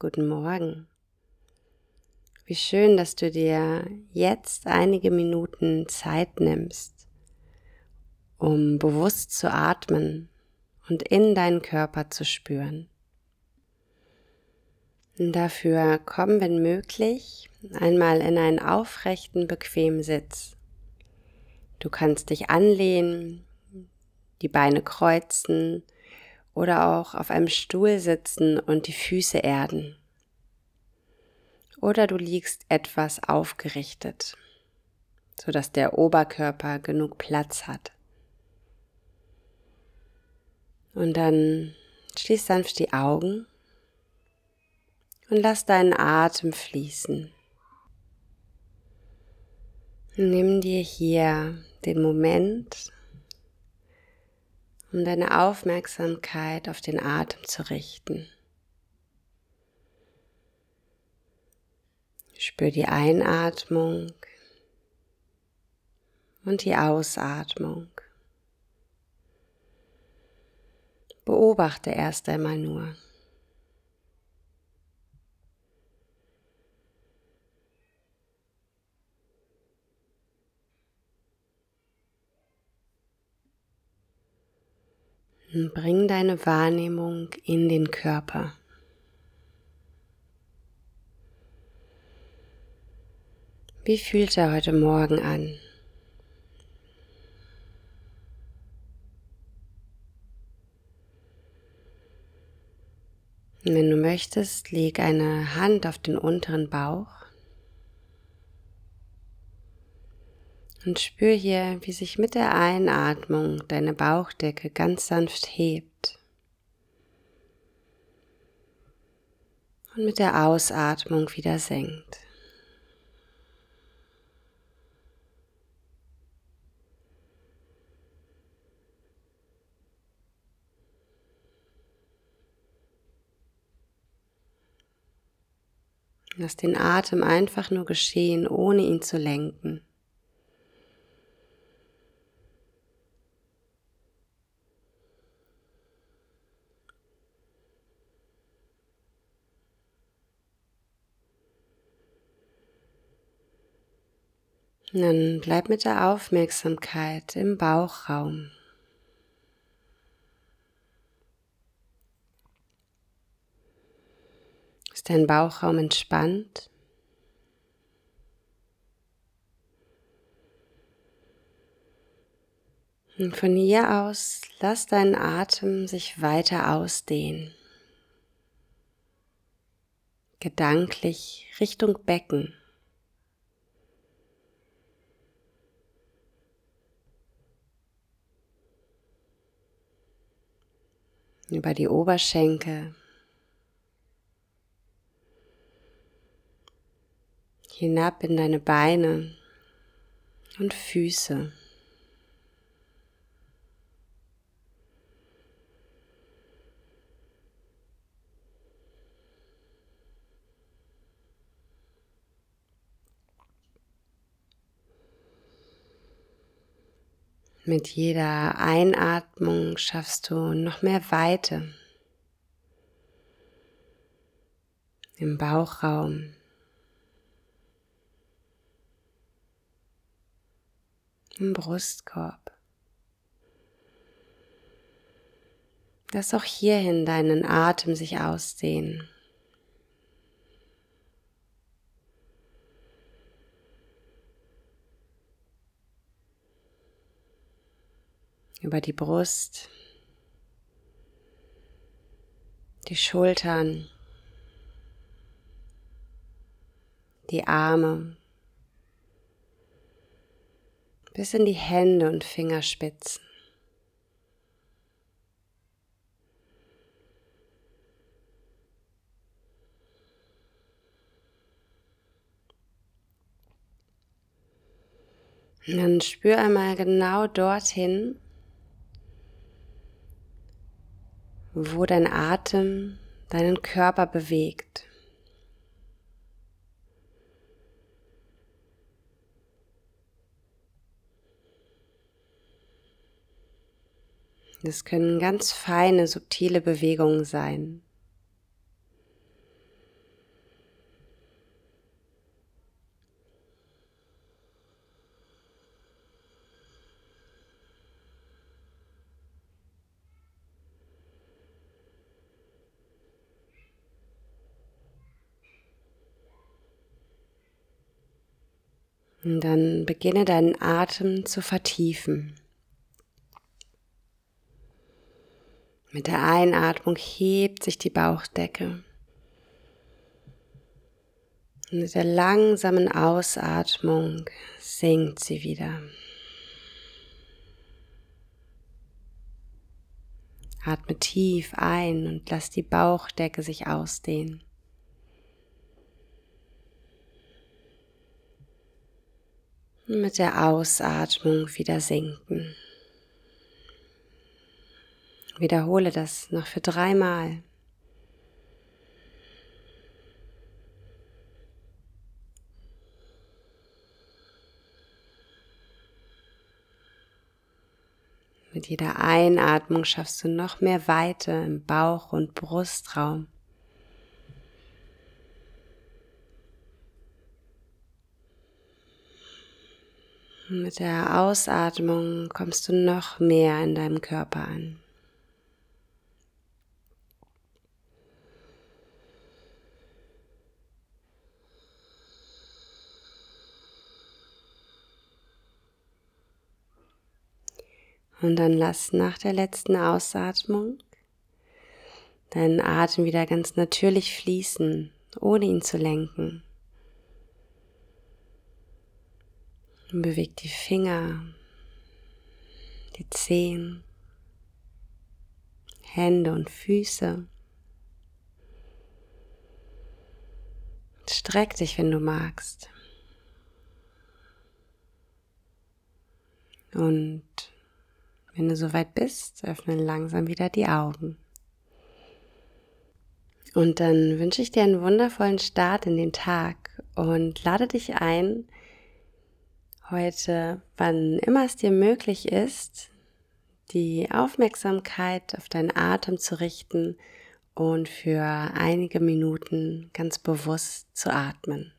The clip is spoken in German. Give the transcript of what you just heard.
guten Morgen. Wie schön, dass du dir jetzt einige Minuten Zeit nimmst, um bewusst zu atmen und in deinen Körper zu spüren. Und dafür komm, wenn möglich, einmal in einen aufrechten, bequemen Sitz. Du kannst dich anlehnen, die Beine kreuzen oder auch auf einem Stuhl sitzen und die Füße erden. Oder du liegst etwas aufgerichtet, sodass der Oberkörper genug Platz hat. Und dann schließ sanft die Augen und lass deinen Atem fließen. Nimm dir hier den Moment, um deine Aufmerksamkeit auf den Atem zu richten. Spür die Einatmung und die Ausatmung. Beobachte erst einmal nur. Bring deine Wahrnehmung in den Körper. Wie fühlt er heute Morgen an? wenn du möchtest, leg eine Hand auf den unteren Bauch Und spür hier, wie sich mit der Einatmung deine Bauchdecke ganz sanft hebt. Und mit der Ausatmung wieder senkt. Lass den Atem einfach nur geschehen, ohne ihn zu lenken. Dann bleib mit der Aufmerksamkeit im Bauchraum. Ist dein Bauchraum entspannt? Und von hier aus lass deinen Atem sich weiter ausdehnen. Gedanklich Richtung Becken. Über die Oberschenkel, hinab in deine Beine und Füße. Mit jeder Einatmung schaffst du noch mehr Weite im Bauchraum. Im Brustkorb. Lass auch hierhin deinen Atem sich ausdehnen. Über die Brust, die Schultern, die Arme, bis in die Hände und Fingerspitzen. Und dann spür einmal genau dorthin, wo dein Atem deinen Körper bewegt. Es können ganz feine, subtile Bewegungen sein. Und dann beginne deinen Atem zu vertiefen. Mit der Einatmung hebt sich die Bauchdecke. Und mit der langsamen Ausatmung sinkt sie wieder. Atme tief ein und lass die Bauchdecke sich ausdehnen. Mit der Ausatmung wieder sinken. Wiederhole das noch für dreimal. Mit jeder Einatmung schaffst du noch mehr Weite im Bauch- und Brustraum. Mit der Ausatmung kommst du noch mehr in deinem Körper an. Und dann lass nach der letzten Ausatmung deinen Atem wieder ganz natürlich fließen, ohne ihn zu lenken. Und beweg die Finger, die Zehen, Hände und Füße. Streck dich, wenn du magst. Und wenn du soweit bist, öffne langsam wieder die Augen. Und dann wünsche ich dir einen wundervollen Start in den Tag und lade dich ein, heute, wann immer es dir möglich ist, die Aufmerksamkeit auf deinen Atem zu richten und für einige Minuten ganz bewusst zu atmen.